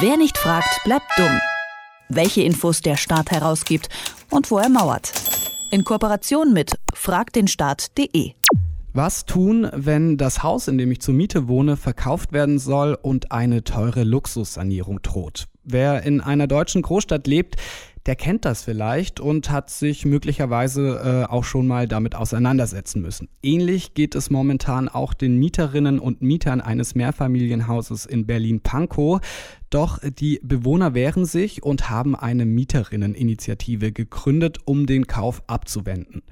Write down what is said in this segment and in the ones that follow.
Wer nicht fragt, bleibt dumm. Welche Infos der Staat herausgibt und wo er mauert. In Kooperation mit fragdenstaat.de. Was tun, wenn das Haus, in dem ich zur Miete wohne, verkauft werden soll und eine teure Luxussanierung droht? Wer in einer deutschen Großstadt lebt, der kennt das vielleicht und hat sich möglicherweise äh, auch schon mal damit auseinandersetzen müssen. Ähnlich geht es momentan auch den Mieterinnen und Mietern eines Mehrfamilienhauses in Berlin-Pankow. Doch die Bewohner wehren sich und haben eine Mieterinneninitiative gegründet, um den Kauf abzuwenden.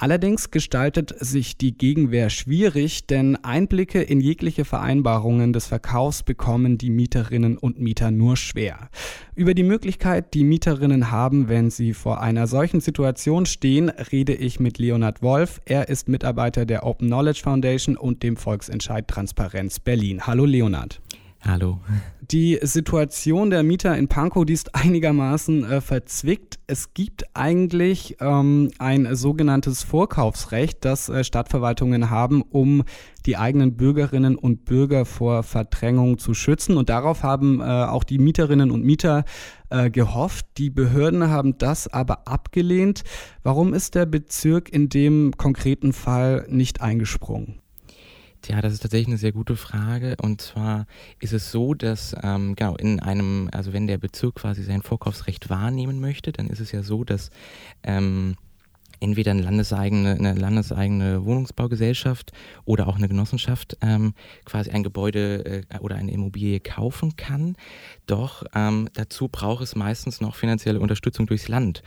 Allerdings gestaltet sich die Gegenwehr schwierig, denn Einblicke in jegliche Vereinbarungen des Verkaufs bekommen die Mieterinnen und Mieter nur schwer. Über die Möglichkeit, die Mieterinnen haben, wenn sie vor einer solchen Situation stehen, rede ich mit Leonhard Wolf. Er ist Mitarbeiter der Open Knowledge Foundation und dem Volksentscheid Transparenz Berlin. Hallo Leonhard. Hallo. Die Situation der Mieter in Pankow, die ist einigermaßen äh, verzwickt. Es gibt eigentlich ähm, ein sogenanntes Vorkaufsrecht, das äh, Stadtverwaltungen haben, um die eigenen Bürgerinnen und Bürger vor Verdrängung zu schützen. Und darauf haben äh, auch die Mieterinnen und Mieter äh, gehofft. Die Behörden haben das aber abgelehnt. Warum ist der Bezirk in dem konkreten Fall nicht eingesprungen? Ja, das ist tatsächlich eine sehr gute Frage. Und zwar ist es so, dass ähm, genau in einem, also wenn der Bezirk quasi sein Vorkaufsrecht wahrnehmen möchte, dann ist es ja so, dass ähm, entweder eine landeseigene, eine landeseigene Wohnungsbaugesellschaft oder auch eine Genossenschaft ähm, quasi ein Gebäude äh, oder eine Immobilie kaufen kann. Doch ähm, dazu braucht es meistens noch finanzielle Unterstützung durchs Land.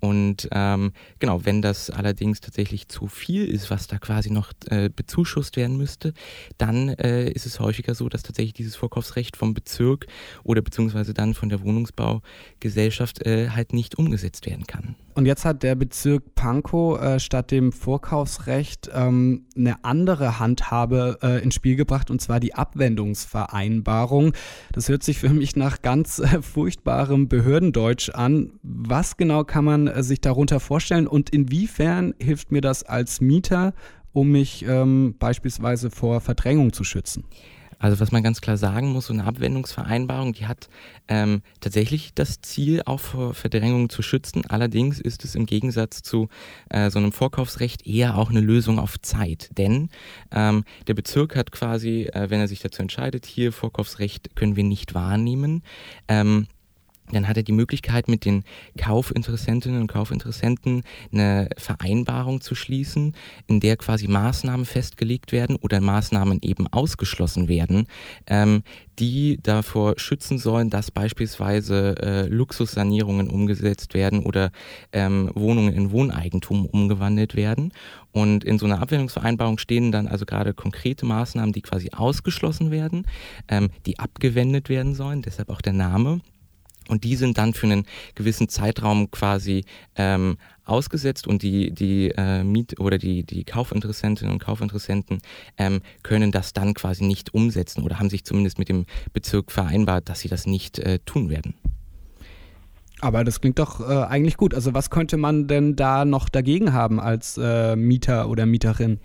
Und ähm, genau, wenn das allerdings tatsächlich zu viel ist, was da quasi noch äh, bezuschusst werden müsste, dann äh, ist es häufiger so, dass tatsächlich dieses Vorkaufsrecht vom Bezirk oder beziehungsweise dann von der Wohnungsbaugesellschaft äh, halt nicht umgesetzt werden kann. Und jetzt hat der Bezirk Pankow äh, statt dem Vorkaufsrecht ähm, eine andere Handhabe äh, ins Spiel gebracht, und zwar die Abwendungsvereinbarung. Das hört sich für mich nach ganz äh, furchtbarem Behördendeutsch an. Was genau kann man äh, sich darunter vorstellen und inwiefern hilft mir das als Mieter, um mich ähm, beispielsweise vor Verdrängung zu schützen? Also was man ganz klar sagen muss, so eine Abwendungsvereinbarung, die hat ähm, tatsächlich das Ziel, auch vor Verdrängung zu schützen. Allerdings ist es im Gegensatz zu äh, so einem Vorkaufsrecht eher auch eine Lösung auf Zeit. Denn ähm, der Bezirk hat quasi, äh, wenn er sich dazu entscheidet, hier Vorkaufsrecht können wir nicht wahrnehmen, ähm, dann hat er die Möglichkeit, mit den Kaufinteressentinnen und Kaufinteressenten eine Vereinbarung zu schließen, in der quasi Maßnahmen festgelegt werden oder Maßnahmen eben ausgeschlossen werden, ähm, die davor schützen sollen, dass beispielsweise äh, Luxussanierungen umgesetzt werden oder ähm, Wohnungen in Wohneigentum umgewandelt werden. Und in so einer Abwendungsvereinbarung stehen dann also gerade konkrete Maßnahmen, die quasi ausgeschlossen werden, ähm, die abgewendet werden sollen, deshalb auch der Name. Und die sind dann für einen gewissen Zeitraum quasi ähm, ausgesetzt und die, die äh, Miet- oder die, die Kaufinteressentinnen und Kaufinteressenten ähm, können das dann quasi nicht umsetzen oder haben sich zumindest mit dem Bezirk vereinbart, dass sie das nicht äh, tun werden. Aber das klingt doch äh, eigentlich gut. Also was könnte man denn da noch dagegen haben als äh, Mieter oder Mieterin?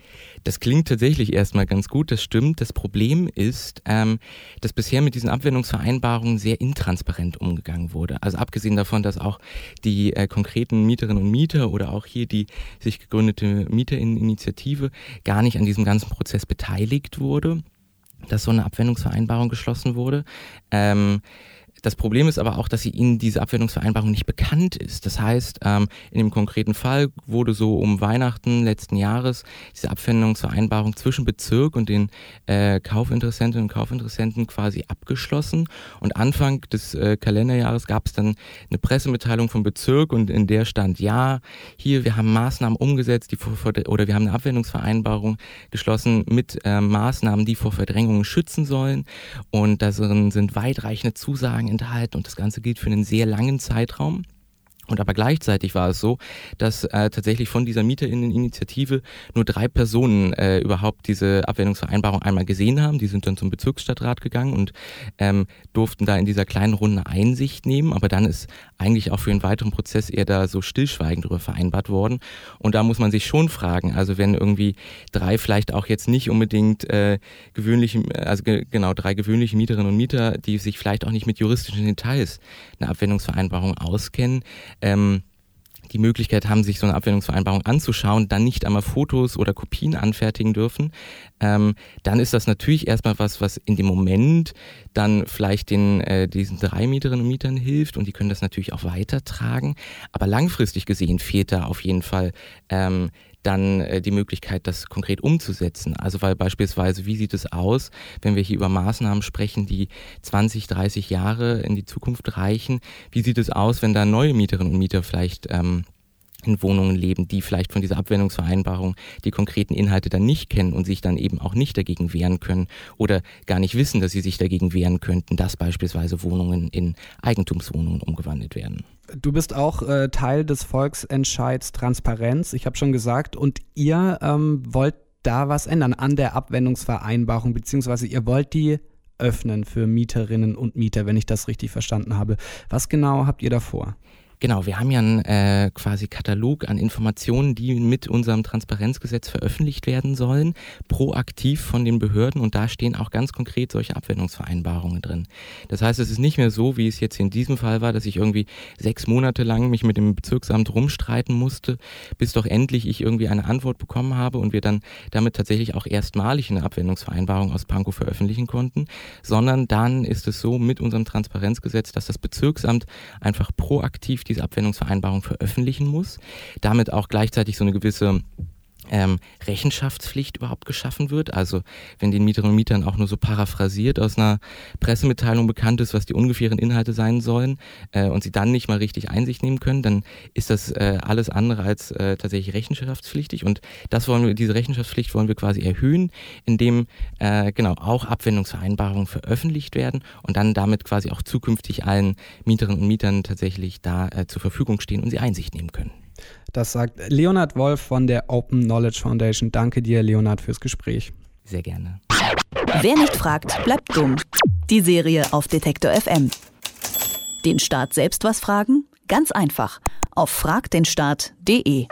Das klingt tatsächlich erstmal ganz gut, das stimmt. Das Problem ist, ähm, dass bisher mit diesen Abwendungsvereinbarungen sehr intransparent umgegangen wurde. Also abgesehen davon, dass auch die äh, konkreten Mieterinnen und Mieter oder auch hier die sich gegründete Mieterinitiative gar nicht an diesem ganzen Prozess beteiligt wurde, dass so eine Abwendungsvereinbarung geschlossen wurde. Ähm, das Problem ist aber auch, dass sie ihnen diese Abwendungsvereinbarung nicht bekannt ist. Das heißt, ähm, in dem konkreten Fall wurde so um Weihnachten letzten Jahres diese Abwendungsvereinbarung zwischen Bezirk und den äh, Kaufinteressentinnen und Kaufinteressenten quasi abgeschlossen. Und Anfang des äh, Kalenderjahres gab es dann eine Pressemitteilung vom Bezirk und in der stand, ja, hier, wir haben Maßnahmen umgesetzt, die vor, oder wir haben eine Abwendungsvereinbarung geschlossen mit äh, Maßnahmen, die vor Verdrängungen schützen sollen. Und da sind weitreichende Zusagen enthalten und das Ganze gilt für einen sehr langen Zeitraum. Und aber gleichzeitig war es so, dass äh, tatsächlich von dieser Mieterinneninitiative nur drei Personen äh, überhaupt diese Abwendungsvereinbarung einmal gesehen haben. Die sind dann zum Bezirksstadtrat gegangen und ähm, durften da in dieser kleinen Runde Einsicht nehmen. Aber dann ist eigentlich auch für den weiteren Prozess eher da so stillschweigend darüber vereinbart worden. Und da muss man sich schon fragen, also wenn irgendwie drei vielleicht auch jetzt nicht unbedingt äh, gewöhnliche, also ge genau drei gewöhnliche Mieterinnen und Mieter, die sich vielleicht auch nicht mit juristischen Details eine Abwendungsvereinbarung auskennen, ähm, die Möglichkeit haben, sich so eine Abwendungsvereinbarung anzuschauen, dann nicht einmal Fotos oder Kopien anfertigen dürfen, ähm, dann ist das natürlich erstmal was, was in dem Moment dann vielleicht den äh, diesen drei Mieterinnen und Mietern hilft und die können das natürlich auch weitertragen. Aber langfristig gesehen fehlt da auf jeden Fall ähm, dann äh, die Möglichkeit, das konkret umzusetzen. Also weil beispielsweise, wie sieht es aus, wenn wir hier über Maßnahmen sprechen, die 20, 30 Jahre in die Zukunft reichen? Wie sieht es aus, wenn da neue Mieterinnen und Mieter vielleicht ähm, in Wohnungen leben, die vielleicht von dieser Abwendungsvereinbarung die konkreten Inhalte dann nicht kennen und sich dann eben auch nicht dagegen wehren können oder gar nicht wissen, dass sie sich dagegen wehren könnten, dass beispielsweise Wohnungen in Eigentumswohnungen umgewandelt werden. Du bist auch äh, Teil des Volksentscheids Transparenz, ich habe schon gesagt, und ihr ähm, wollt da was ändern an der Abwendungsvereinbarung, beziehungsweise ihr wollt die öffnen für Mieterinnen und Mieter, wenn ich das richtig verstanden habe. Was genau habt ihr da vor? Genau, wir haben ja einen äh, quasi Katalog an Informationen, die mit unserem Transparenzgesetz veröffentlicht werden sollen, proaktiv von den Behörden und da stehen auch ganz konkret solche Abwendungsvereinbarungen drin. Das heißt, es ist nicht mehr so, wie es jetzt in diesem Fall war, dass ich irgendwie sechs Monate lang mich mit dem Bezirksamt rumstreiten musste, bis doch endlich ich irgendwie eine Antwort bekommen habe und wir dann damit tatsächlich auch erstmalig eine Abwendungsvereinbarung aus Pankow veröffentlichen konnten, sondern dann ist es so mit unserem Transparenzgesetz, dass das Bezirksamt einfach proaktiv diese Abwendungsvereinbarung veröffentlichen muss, damit auch gleichzeitig so eine gewisse ähm, Rechenschaftspflicht überhaupt geschaffen wird. Also wenn den Mieterinnen und Mietern auch nur so paraphrasiert aus einer Pressemitteilung bekannt ist, was die ungefähren Inhalte sein sollen äh, und sie dann nicht mal richtig Einsicht nehmen können, dann ist das äh, alles andere als äh, tatsächlich rechenschaftspflichtig und das wollen wir, diese Rechenschaftspflicht wollen wir quasi erhöhen, indem äh, genau auch Abwendungsvereinbarungen veröffentlicht werden und dann damit quasi auch zukünftig allen Mieterinnen und Mietern tatsächlich da äh, zur Verfügung stehen und sie Einsicht nehmen können. Das sagt Leonhard Wolf von der Open Knowledge Foundation. Danke dir, Leonhard, fürs Gespräch. Sehr gerne. Wer nicht fragt, bleibt dumm. Die Serie auf Detektor FM. Den Staat selbst was fragen? Ganz einfach. Auf fragdenstaat.de.